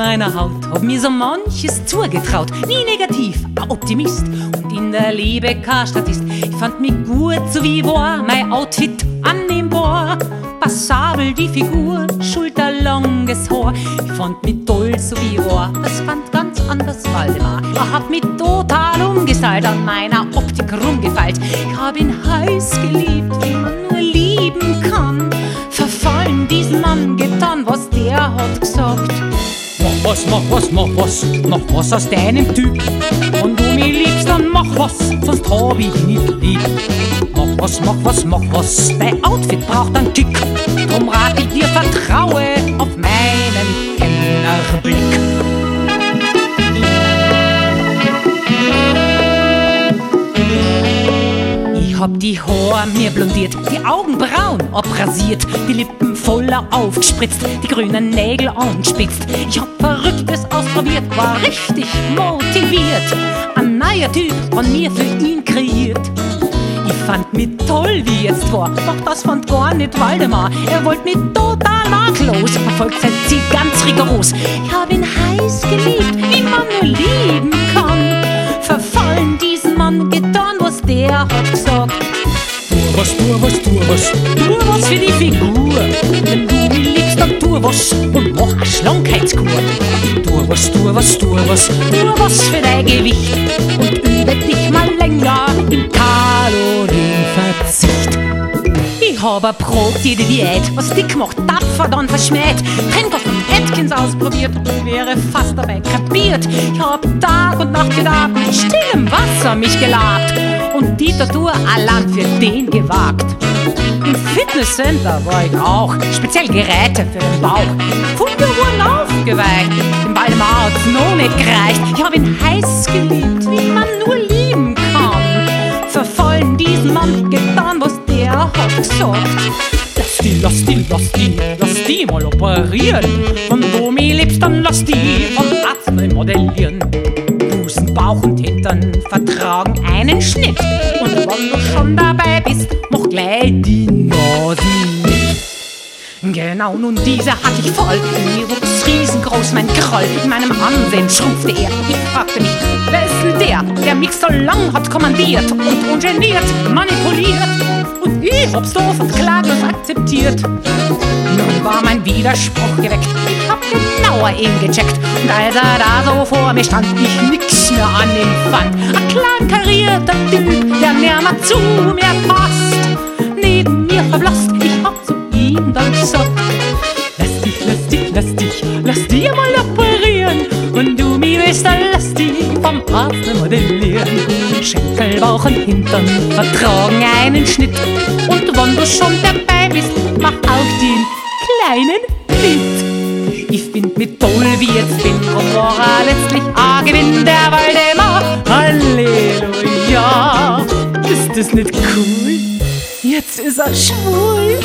meiner Haut. Hab mir so manches zugetraut. Nie negativ, ein Optimist. Und in der Liebe kein Statist. Ich fand mich gut, so wie war. Mein Outfit annehmbar. Passabel die Figur, schulterlanges Haar. Ich fand mich toll, so wie war. Das fand ganz anders Waldemar. Er hat mich total umgestylt, an meiner Optik rumgefeilt. Ich hab ihn heiß geliebt, wie man nur lieben kann. Verfallen diesen was, mach was, mach was, mach was aus deinem Typ. Wenn du mich liebst, dann mach was, sonst hab ich nicht lieb. Mach was, mach was, mach was, dein Outfit braucht einen Kick. Drum rat ich dir, vertraue auf meinen Kennerblick. Hab die Haare mir blondiert, die Augen braun abrasiert, die Lippen voller aufgespritzt, die grünen Nägel anspitzt. Ich hab Verrücktes ausprobiert, war richtig motiviert. Ein neuer Typ von mir für ihn kreiert. Ich fand mich toll, wie jetzt war, doch das fand gar nicht Waldemar. Er wollte mich total makellos, verfolgt sein Ziel ganz rigoros. Ich hab ihn heiß geliebt, wie man nur lieben der hat gesagt. Tu was, tu was, tu was, tu was für die Figur. Wenn du mich liebst, dann tu was und mach eine Schlankheitskur. Tu was, tu was, tu was, tu was für dein Gewicht und übe dich mal länger im Kalorienverzicht. Ich hab erprobt jede Diät, was dick macht, tapfer dann verschmäht. Trennkost und Atkins ausprobiert und wäre fast dabei krepiert. Ich hab Tag und Nacht gedacht, mit stillem Wasser mich gelabt Tortur allein für den gewagt. Im Fitnesscenter war ich auch, speziell Geräte für den Bauch. Funde wurden aufgeweicht, im Waldemar hat's noch nicht gereicht. Ich hab ihn heiß geliebt, wie man nur lieben kann. Verfallen diesen Mann, getan, was der hat gesagt. Lass die, lass die, lass die, lass die mal operieren. Wenn du mich liebst, dann lass die vom Arzt neu modellieren. Busen, Bauch und Hintern vertragen einen Schnitt. Wenn du schon dabei bist, mach gleich die Nasen mit. Genau, nun diese hatte ich voll. Mir wuchs riesengroß mein Groll. In meinem Ansehen schrumpfte er. Ich fragte mich, wer ist denn der, der mich so lang hat kommandiert und ungeniert manipuliert? Ich hab's doof und klaglos akzeptiert. Nun war mein Widerspruch geweckt. Ich hab genauer ihn gecheckt. Und als er da so vor mir stand, ich nix mehr an ihm fand. Ein kleinkarierter Typ, der nimmer zu mir passt. Neben mir verblasst, ich hab zu ihm dann gesagt, lass dich, lass dich, lass dich, lass dich mal operieren. Und du willst, dann lass dich vom Arzt modellieren. Bauch und Hintern vertragen einen Schnitt. Und wenn du schon dabei bist, mach auch den kleinen mit. Ich find mich toll, wie jetzt bin, und letztlich ein Gewinn, der Waldemar. Halleluja, ist das nicht cool? Jetzt ist er schwul.